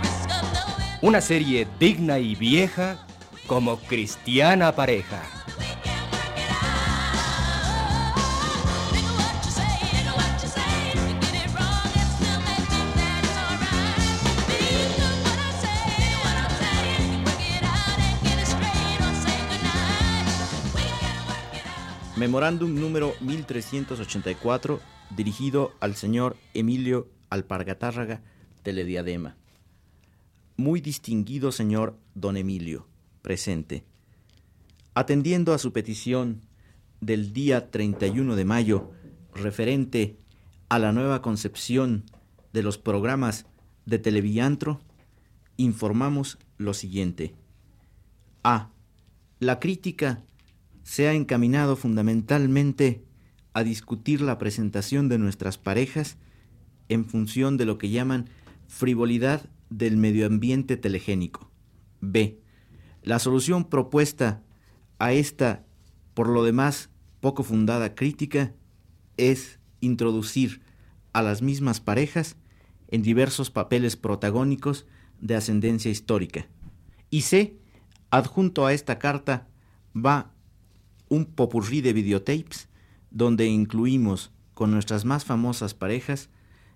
risk of knowing Una serie digna y vieja como cristiana pareja. Memorándum número 1384, dirigido al señor Emilio Alpargatárraga, Telediadema. Muy distinguido señor don Emilio, presente. Atendiendo a su petición del día 31 de mayo, referente a la nueva concepción de los programas de Televiantro, informamos lo siguiente. A. La crítica se ha encaminado fundamentalmente a discutir la presentación de nuestras parejas en función de lo que llaman frivolidad del medio ambiente telegénico. B. La solución propuesta a esta, por lo demás, poco fundada crítica es introducir a las mismas parejas en diversos papeles protagónicos de ascendencia histórica. Y C. Adjunto a esta carta va un popurrí de videotapes donde incluimos con nuestras más famosas parejas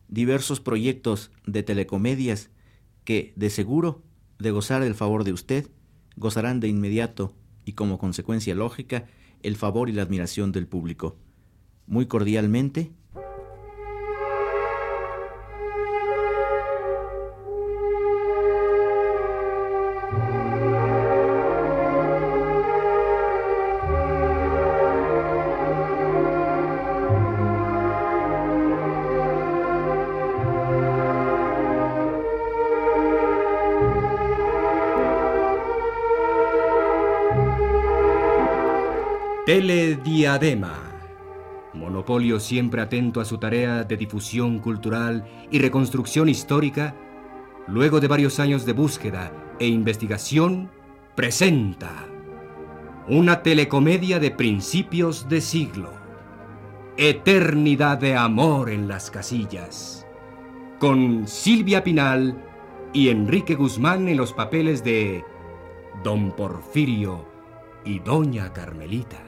diversos proyectos de telecomedias que, de seguro, de gozar el favor de usted, gozarán de inmediato y como consecuencia lógica el favor y la admiración del público. Muy cordialmente, Telediadema. Monopolio siempre atento a su tarea de difusión cultural y reconstrucción histórica, luego de varios años de búsqueda e investigación, presenta una telecomedia de principios de siglo. Eternidad de amor en las casillas. Con Silvia Pinal y Enrique Guzmán en los papeles de Don Porfirio y Doña Carmelita.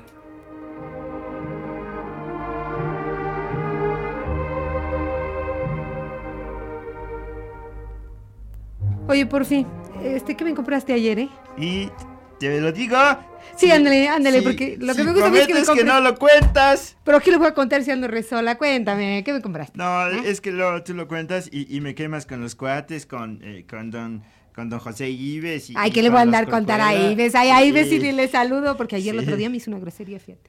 Oye, por fin, este, ¿qué me compraste ayer, eh? Y te lo digo. Sí, ándale, ándale, porque lo que me gusta es que me que no lo cuentas. Pero ¿qué le voy a contar si ando resola? Cuéntame, ¿qué me compraste? No, ¿Eh? es que lo, tú lo cuentas y, y me quemas con los cuates, con, eh, con don con don José Ives. Y, Ay, y ¿qué le voy a andar a contar a. Ives? Ay, a Ives Sí. y le saludo porque ayer el otro día me hizo una grosería, fíjate.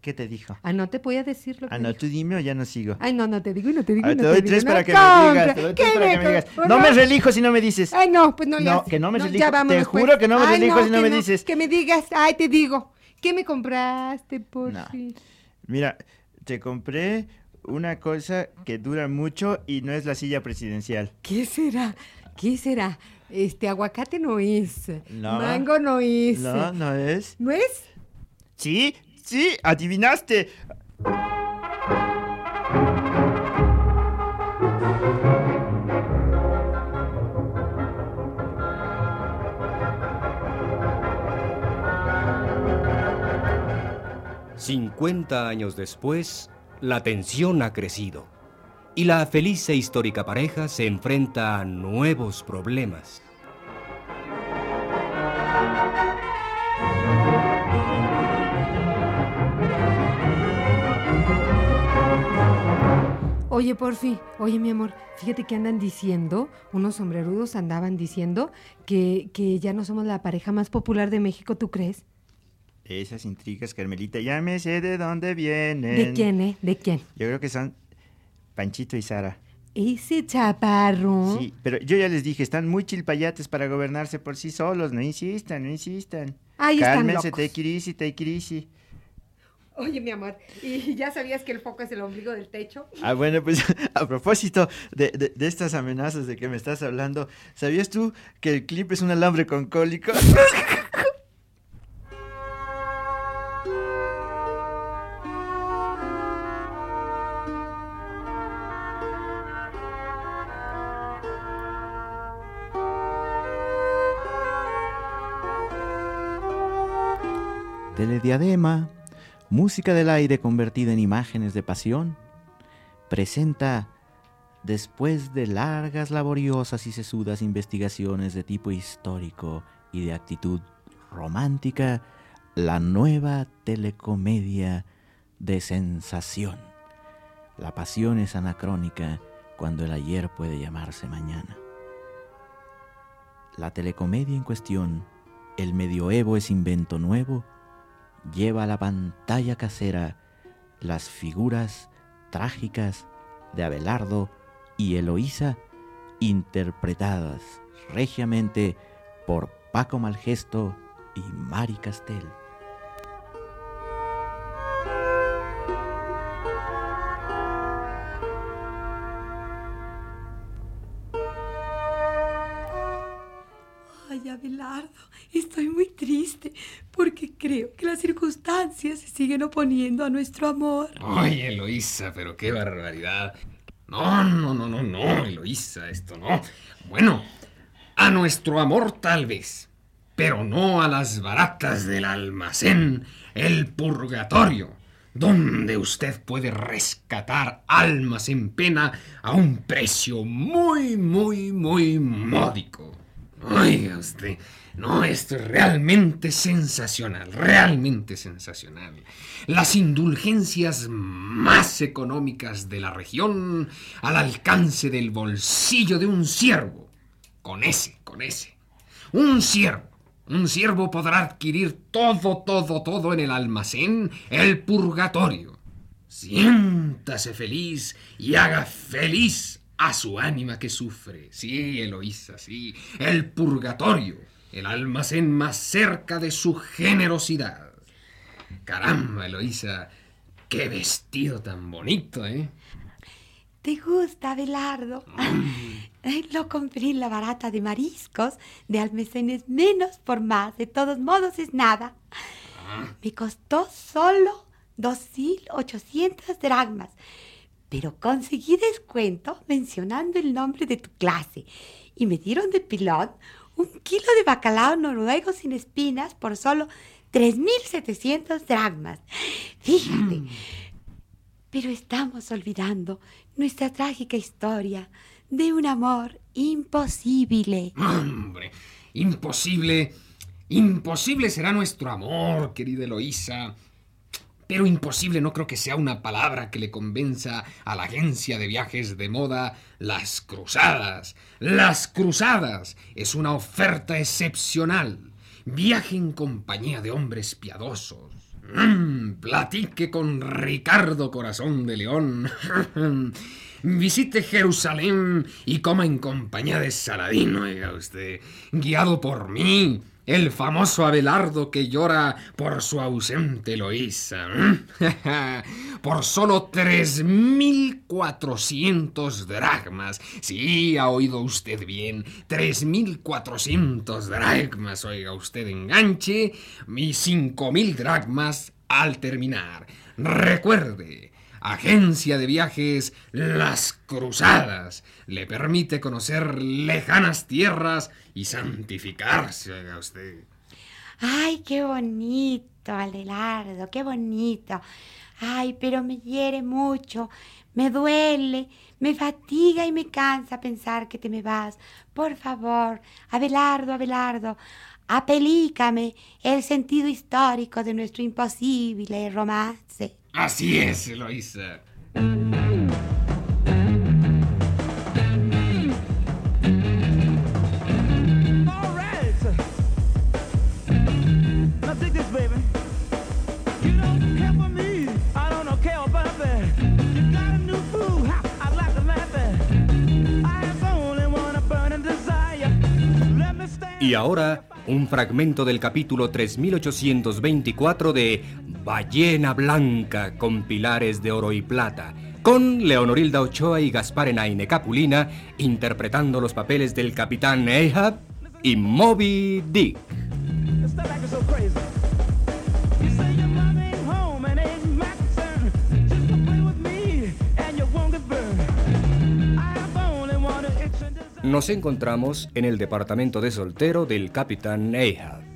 ¿Qué te dijo? Ah, no te voy a decir lo que Ah, no, dijo. tú dime o ya no sigo. Ay, no, no te digo y no te digo no te doy digo. tres no para que me digas. Te doy tres ¿Qué para me que me digas. No me relijo si no me dices. Ay, no, pues no le No, que no me ya relijo. Te pues. juro que no me Ay, relijo si no me dices. Que me digas, ay, te digo. ¿Qué me compraste, por No. fin? Mira, te compré una cosa que dura mucho y no es la silla presidencial. ¿Qué será? ¿Qué será? Este aguacate no es. No. Mango no es. No, no es. ¿No es? Sí, sí, adivinaste. Cincuenta años después, la tensión ha crecido y la feliz e histórica pareja se enfrenta a nuevos problemas. Oye, Porfi, oye, mi amor, fíjate que andan diciendo, unos sombrerudos andaban diciendo que, que ya no somos la pareja más popular de México, ¿tú crees? Esas intrigas, Carmelita, ya me sé de dónde vienen. ¿De quién, eh? ¿De quién? Yo creo que son Panchito y Sara. Ese chaparro. Sí, pero yo ya les dije, están muy chilpayates para gobernarse por sí solos. No insistan, no insistan. Ahí están Cálmense, locos. take it easy, take it easy. Oye, mi amor, ¿y ya sabías que el foco es el ombligo del techo? Ah, bueno, pues a propósito de, de- de estas amenazas de que me estás hablando, ¿sabías tú que el clip es un alambre con cólico? Telediadema, música del aire convertida en imágenes de pasión, presenta, después de largas, laboriosas y sesudas investigaciones de tipo histórico y de actitud romántica, la nueva telecomedia de sensación. La pasión es anacrónica cuando el ayer puede llamarse mañana. La telecomedia en cuestión, el medioevo es invento nuevo, lleva a la pantalla casera las figuras trágicas de Abelardo y Eloísa, interpretadas regiamente por Paco Malgesto y Mari Castel. Se siguen oponiendo a nuestro amor. Oye, Eloísa, pero qué barbaridad. No, no, no, no, no, Eloísa, esto no. Bueno, a nuestro amor tal vez, pero no a las baratas del almacén, el purgatorio, donde usted puede rescatar almas en pena a un precio muy, muy, muy módico. Oiga usted, no, esto es realmente sensacional, realmente sensacional. Las indulgencias más económicas de la región al alcance del bolsillo de un siervo. Con ese, con ese. Un siervo. Un siervo podrá adquirir todo, todo, todo en el almacén, el purgatorio. Siéntase feliz y haga feliz a su ánima que sufre. Sí, Eloísa, sí. El purgatorio, el almacén más cerca de su generosidad. Caramba, Eloísa, qué vestido tan bonito, ¿eh? ¿Te gusta, Abelardo? Ay, Lo compré en la barata de mariscos, de almacenes menos por más. De todos modos es nada. Me costó solo 2.800 dracmas. Pero conseguí descuento mencionando el nombre de tu clase. Y me dieron de pilón un kilo de bacalao noruego sin espinas por solo 3.700 dracmas. Fíjate. Pero estamos olvidando nuestra trágica historia de un amor imposible. Hombre, imposible, imposible será nuestro amor, querida Eloísa. Pero imposible no creo que sea una palabra que le convenza a la agencia de viajes de moda Las Cruzadas. Las Cruzadas es una oferta excepcional. Viaje en compañía de hombres piadosos. Mm, platique con Ricardo Corazón de León. Visite Jerusalén y coma en compañía de Saladino, oiga usted, guiado por mí, el famoso Abelardo que llora por su ausente Eloísa. por solo 3.400 dracmas. Sí, ha oído usted bien. 3.400 dracmas, oiga usted, enganche. Y 5.000 dracmas al terminar. Recuerde, Agencia de Viajes Las Cruzadas le permite conocer lejanas tierras y santificarse, oiga usted. Ay, qué bonito, Abelardo, qué bonito. Ay, pero me hiere mucho, me duele, me fatiga y me cansa pensar que te me vas. Por favor, Abelardo, Abelardo, apelícame el sentido histórico de nuestro imposible romance. Así es, Eloisa. Y ahora, un fragmento del capítulo 3824 de Ballena Blanca con pilares de oro y plata, con Leonorilda Ochoa y Gaspar Enaine Capulina interpretando los papeles del capitán Ahab y Moby Dick. Nos encontramos en el departamento de soltero del capitán Ahab.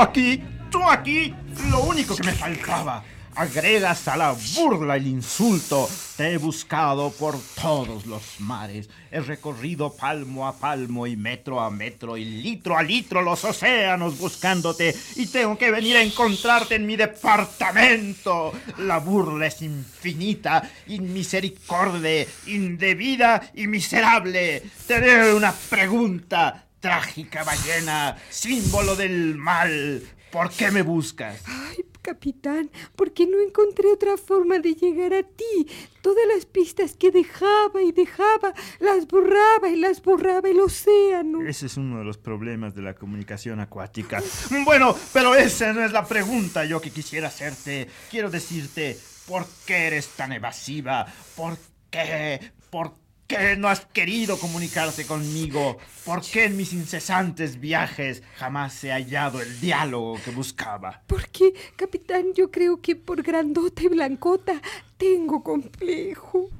Aquí, tú aquí, lo único que me faltaba. Agregas a la burla el insulto. Te he buscado por todos los mares. He recorrido palmo a palmo y metro a metro y litro a litro los océanos buscándote. Y tengo que venir a encontrarte en mi departamento. La burla es infinita, inmisericorde, indebida y miserable. Te haré una pregunta. Trágica ballena, símbolo del mal. ¿Por qué me buscas? Ay, capitán, ¿por qué no encontré otra forma de llegar a ti? Todas las pistas que dejaba y dejaba, las borraba y las borraba el océano. Ese es uno de los problemas de la comunicación acuática. Bueno, pero esa no es la pregunta yo que quisiera hacerte. Quiero decirte, ¿por qué eres tan evasiva? ¿Por qué? ¿Por qué no has querido comunicarte conmigo? ¿Por qué en mis incesantes viajes jamás he hallado el diálogo que buscaba? Porque, capitán, yo creo que por grandota y blancota tengo complejo.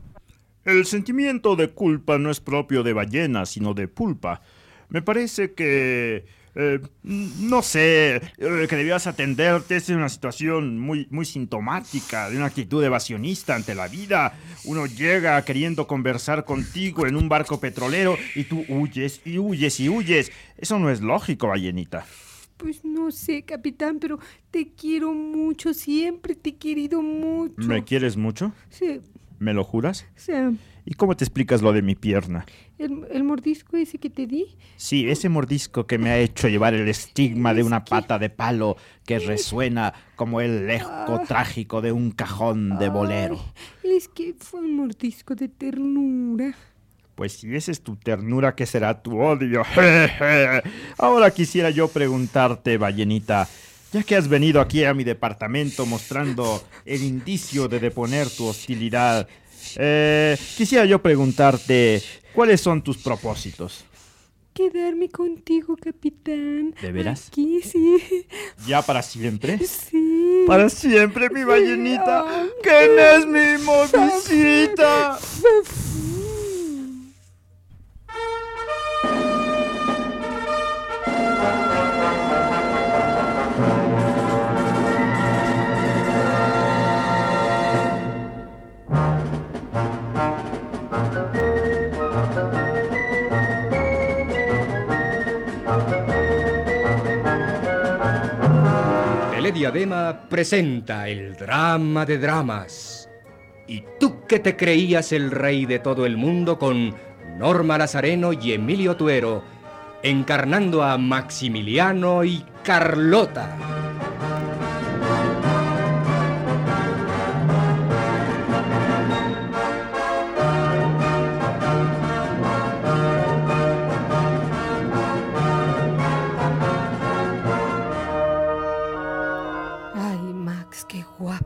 El sentimiento de culpa no es propio de ballena, sino de pulpa. Me parece que... eh, no sé, eh, que debías atenderte. Es una situación muy, muy sintomática de una actitud evasionista ante la vida. Uno llega queriendo conversar contigo en un barco petrolero y tú huyes y huyes y huyes. Eso no es lógico, ballenita. Pues no sé, capitán, pero te quiero mucho, siempre te he querido mucho. ¿Me quieres mucho? Sí, ¿Me lo juras? sea, ¿Y cómo te explicas lo de mi pierna? el, el mordisco ese que te di. Sí, ese mordisco que me ha hecho llevar el estigma de una pata de palo que resuena como el eco trágico de un cajón de bolero. Ay, es que fue un mordisco de ternura. Pues si esa es tu ternura, ¿qué será tu odio? Ahora quisiera yo preguntarte, ballenita, ya que has venido aquí a mi departamento mostrando el indicio de deponer tu hostilidad, eh, quisiera yo preguntarte, ¿cuáles son tus propósitos? Quedarme contigo, capitán. ¿De veras? Aquí, sí. ¿Ya para siempre? Sí. Para siempre, mi ballenita. ¿Quién es mi movisita? Presenta el drama de dramas. ¿Y tú que te creías el rey de todo el mundo con Norma Lazareno y Emilio Tuero, encarnando a Maximiliano y Carlota?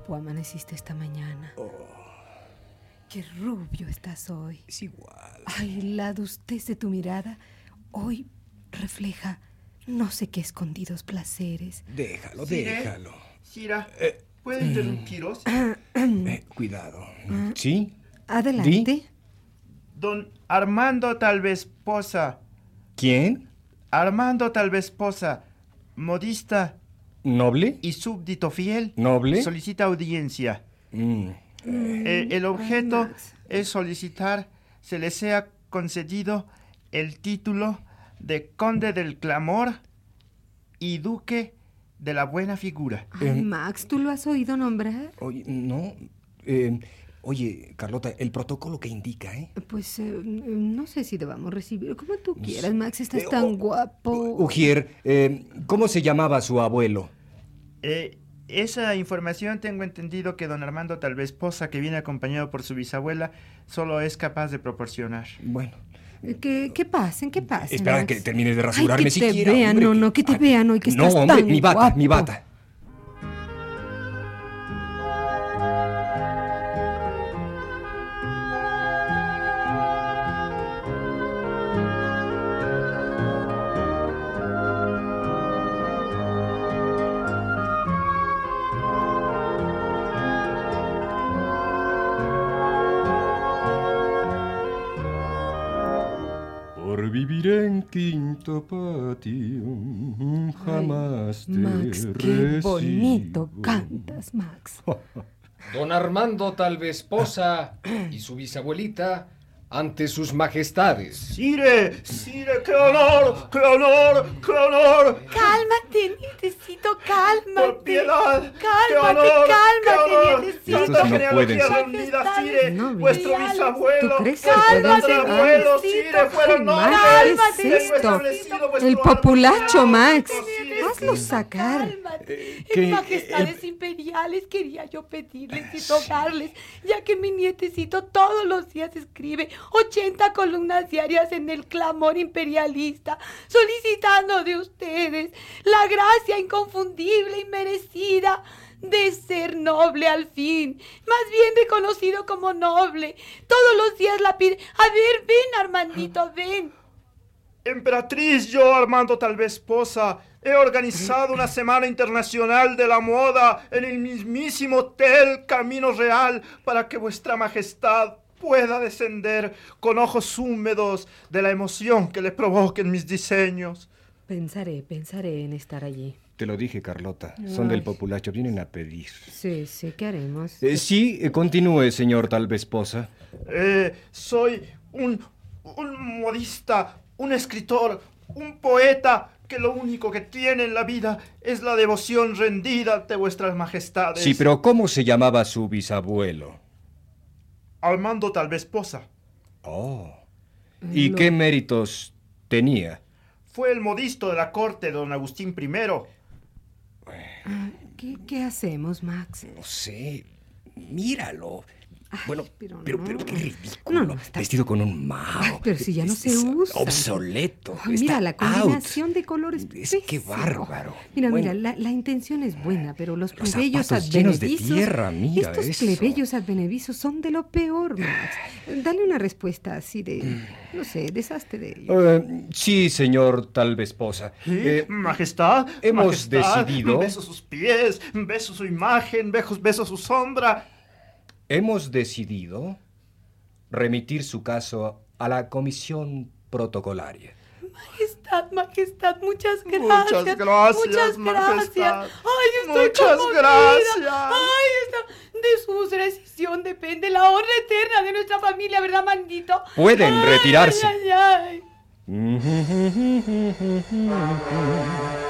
Guapo amaneciste esta mañana. Qué rubio estás hoy. Es igual. Ay, la adustez de tu mirada hoy refleja no sé qué escondidos placeres. Déjalo, ¿eh? déjalo. Sira, ¿puede interrumpiros? Eh, cuidado. ¿Sí? Adelante. Don Armando tal vez Posa. ¿Quién? Armando tal vez Posa, modista ¿Noble? y súbdito fiel. ¿Noble? Solicita audiencia. Mm, Eh, el objeto es solicitar se le sea concedido el título de conde del clamor y duque de la buena figura. Ay, Max, ¿tú lo has oído nombrar? Oye, no. eh, oye, Carlota, el protocolo que indica, ¿eh? Pues eh, no sé si debamos recibir. Como tú quieras, Max, estás Eh, tan oh, guapo. Ujier, eh, ¿cómo se llamaba su abuelo? Eh, esa información tengo entendido que don Armando Talvesposa, que viene acompañado por su bisabuela, solo es capaz de proporcionar. Bueno, Que, que pasen, que pasen. espera Max. que termine de Ay, rasurarme que te siquiera. vean, hombre, no, no, que te Ay, vean hoy que no, estás hombre, tan mi bata, mi bata. Por vivir en quinto patio, jamás te Max, qué recibo. bonito cantas, Max. Don Armando Talvesposa y su bisabuelita ante sus majestades. ¡Sire! ¡Sire! ¡Qué honor! ¡Qué honor! ¡Qué honor! Cálmate, nietecito, cálmate. ¡Por piedad! ¡Qué Cálmate, honor! cálmate, nietecito. Estos ¡Tanta no pueden ser. Sire! No, ¡Vuestro bisabuelo! ¿Tú crees que vuestro pueden ser? tatarabuelo, Ay, Sire! ¡Fueron nobles! ¿qué es esto? El populacho, Max. Sire. Hazlo sacar. Cálmate. En majestades imperiales quería yo pedirles y rogarles, ya que mi nietecito todos los días escribe 80 columnas diarias en el clamor imperialista, solicitando de ustedes la gracia inconfundible y merecida de ser noble al fin, más bien reconocido como noble. Todos los días la pide. A ver, ven, Armandito, ven. Emperatriz, yo, Armando Talvesposa, he organizado una semana internacional de la moda en el mismísimo Hotel Camino Real para que vuestra majestad pueda descender con ojos húmedos de la emoción que le provoquen mis diseños. Pensaré, pensaré en estar allí. Te lo dije, Carlota. Son del populacho, vienen a pedir. Sí, sí, ¿qué haremos? Eh, sí, eh, continúe, señor Talvesposa. Eh, soy un, un modista, un escritor, un poeta que lo único que tiene en la vida es la devoción rendida ante vuestras majestades. Sí, pero ¿cómo se llamaba su bisabuelo? Armando Talvesposa. Oh. ¿Y qué méritos tenía? Fue el modisto de la corte de don Agustín I. ¿Qué, qué hacemos, Max? No sé. Míralo. Bueno, pero pero, no. pero, qué ridículo. No, no, está- Vestido con un mao. Ay, pero si ya no Es- se es usa. Obsoleto. Ay, mira, la out. combinación de colores. Es que pésimo. bárbaro. Mira, Bueno. mira, la, la intención es buena, pero los Los plebeyos llenos de advenedizos. tierra, mira estos eso. plebeyos advenedizos son de lo peor, Max. Dale una respuesta así de. No sé, deshazte de ellos. Eh, sí, señor Talvesposa. Eh, Majestad, hemos majestad, decidido- Beso sus pies, beso su imagen, beso, beso su sombra. Hemos decidido remitir su caso a la comisión protocolaria. Majestad, majestad, muchas gracias. Muchas gracias, Muchas majestad. gracias. Ay, estoy Muchas conmovida. gracias. Ay, de su decisión depende la honra eterna de nuestra familia, ¿verdad, Mandito? Pueden Ay, retirarse. Ay, ay,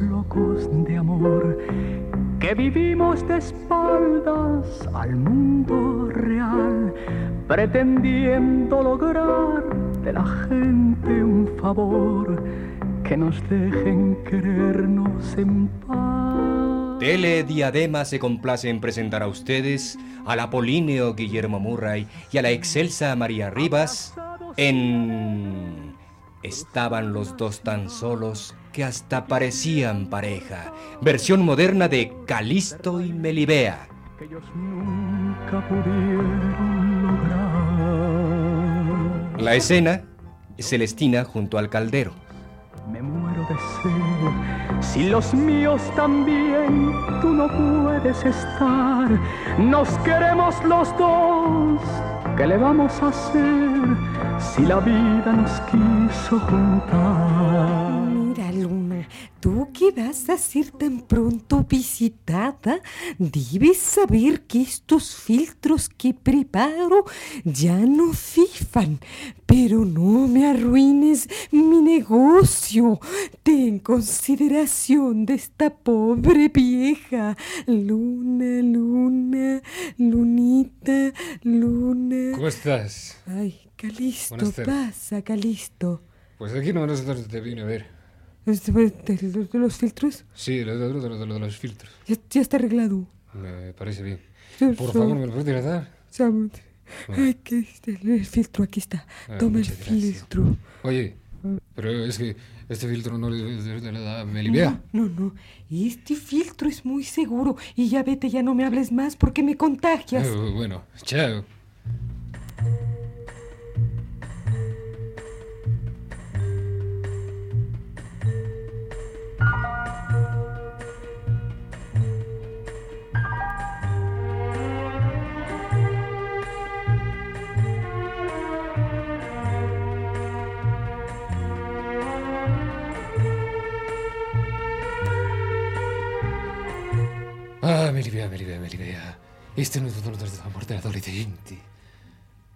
locos de amor, que vivimos de espaldas al mundo real, pretendiendo lograr de la gente un favor, que nos dejen querernos en paz. Tele Diadema se complace en presentar a ustedes al Apolíneo Guillermo Murray y a la excelsa María Rivas en... Estaban los dos tan solos que hasta parecían pareja. Versión moderna de Calisto y Melibea. que ellos nunca pudieron lograr. La escena, Celestina junto al caldero. Me muero de sed. Si los míos también tú no puedes estar, nos queremos los dos ¿Qué le vamos a hacer si la vida nos quiso juntar? Tú que vas a ser tan pronto visitada, debes saber que estos filtros que preparo ya no fifan. Pero no me arruines mi negocio. Ten consideración de esta pobre vieja. Luna, Luna, Lunita, Luna. ¿Cómo estás? Ay, Calisto, pasa, Calisto. Pues aquí no nosotros te vine a ver. Este, ¿De, de- de los filtros? Sí, lo de, lo de- lo de- lo de los filtros. Ya, ya está arreglado. Me parece bien. Yo Por soy- favor, ¿me lo puedes Ay, que este, el filtro, aquí está. Ah, Toma el gracias. filtro. Oye, pero es que este filtro no le da Melibea. No, no, este filtro es muy seguro. Y ya vete, ya no me hables más porque me contagias. Eh, bueno, chao. Melibea, Melibea, Melibea. Este no es no es amor de adolescente.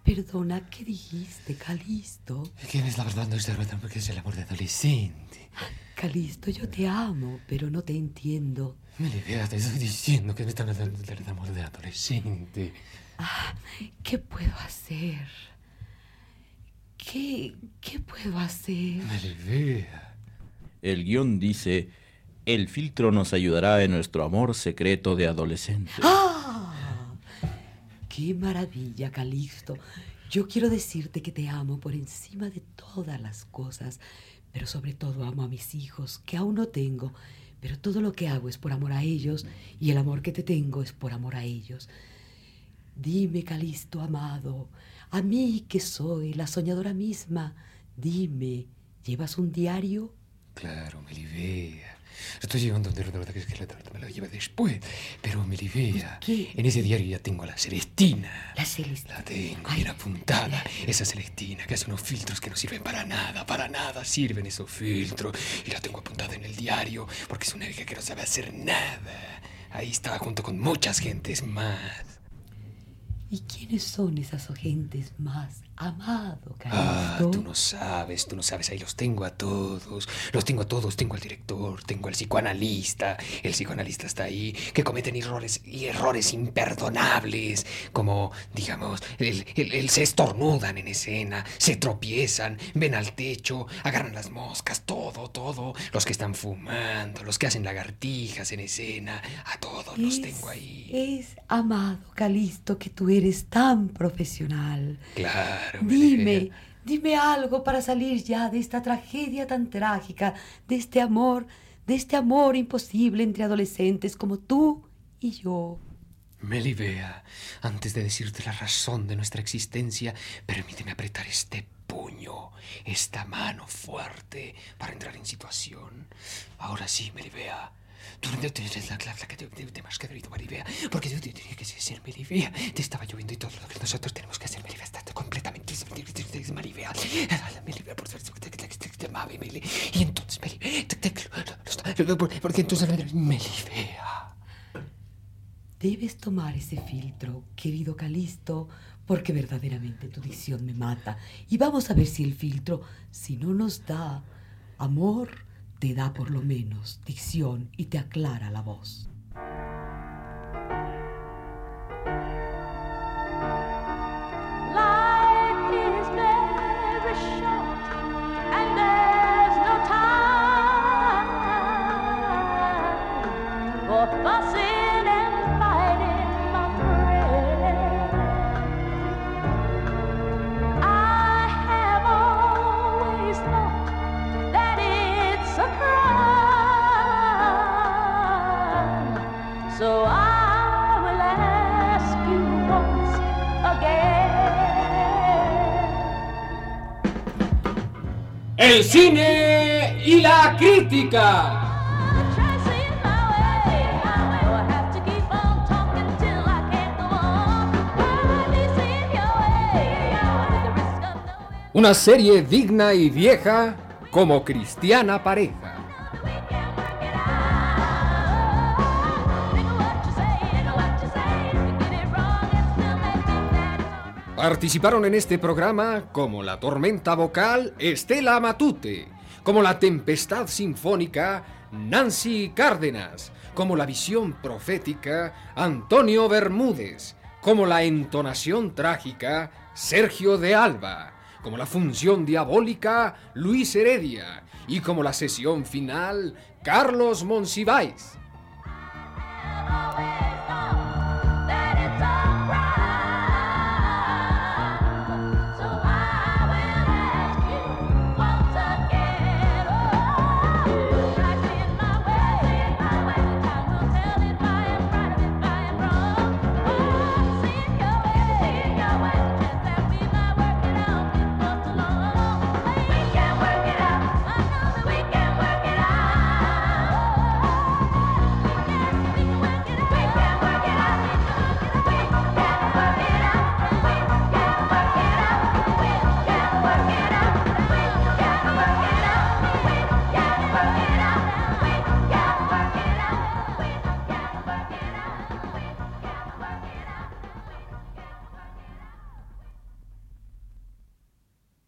Perdona, ¿qué dijiste, Calisto? ¿Quién es la verdad? No es la verdad porque es el amor de adolescente. Calisto, yo te amo, pero no te entiendo. Melibea, te estoy diciendo que me están hablando del amor de adolescente. ¿Qué puedo hacer? ¿Qué, qué puedo hacer? Melibea. El guion dice, el filtro nos ayudará en nuestro amor secreto de adolescente. ¡Ah! ¡Qué maravilla, Calixto! Yo quiero decirte que te amo por encima de todas las cosas, pero sobre todo amo a mis hijos, que aún no tengo, pero todo lo que hago es por amor a ellos y el amor que te tengo es por amor a ellos. Dime, Calisto amado, a mí que soy la soñadora misma, dime, ¿llevas un diario? Claro, Melibea. Estoy llevando un dedo que es que me lo lleva después. Pero Melibea, ¿Qué? en ese diario ya tengo a la Celestina. La Celestina. La tengo Ay, bien apuntada. Esa Celestina que hace unos filtros que no sirven para nada, para nada sirven esos filtros. Y la tengo apuntada en el diario porque es una vieja que no sabe hacer nada. Ahí estaba junto con muchas gentes más. ¿Y quiénes son esas gentes más amado, Ah, Calisto? tú no sabes, tú no sabes, ahí los tengo a todos. Los tengo a todos, tengo al director, tengo al psicoanalista. El psicoanalista está ahí, que cometen errores y errores imperdonables, como, digamos, el, el- el- se estornudan en escena, se tropiezan, ven al techo, agarran las moscas, todo, todo. Los que están fumando, los que hacen lagartijas en escena, a todos los tengo ahí. Es amado, Calisto, que tú eres tan profesional. Claro. Dime, dime algo para salir ya de esta tragedia tan trágica, de este amor, de este amor imposible entre adolescentes como tú y yo. Melibea, antes de decirte la razón de nuestra existencia, permíteme apretar este puño, esta mano fuerte para entrar en situación. Ahora sí, Melibea. Tú no eres la clave que te, te, te más que debido, Melibea. Porque tú tenías que ser Melibea. Te estaba lloviendo y todo lo que nosotros tenemos que hacer, Melibea, está completamente Melibea. Melibea, por suerte, te, amaba, Melibea. Y entonces, lo- porque entonces, Melibea. Debes tomar ese filtro, querido Calisto, porque verdaderamente tu dicción me mata. Y vamos a ver si el filtro, si no nos da amor, te da por lo menos dicción y te aclara la voz. el cine y la crítica. Una serie digna y vieja como cristiana pareja. Participaron en este programa como la tormenta vocal Estela Matute, como la tempestad sinfónica Nancy Cárdenas, como la visión profética Antonio Bermúdez, como la entonación trágica Sergio de Alba, como la función diabólica Luis Heredia y como la sesión final Carlos Monsiváis.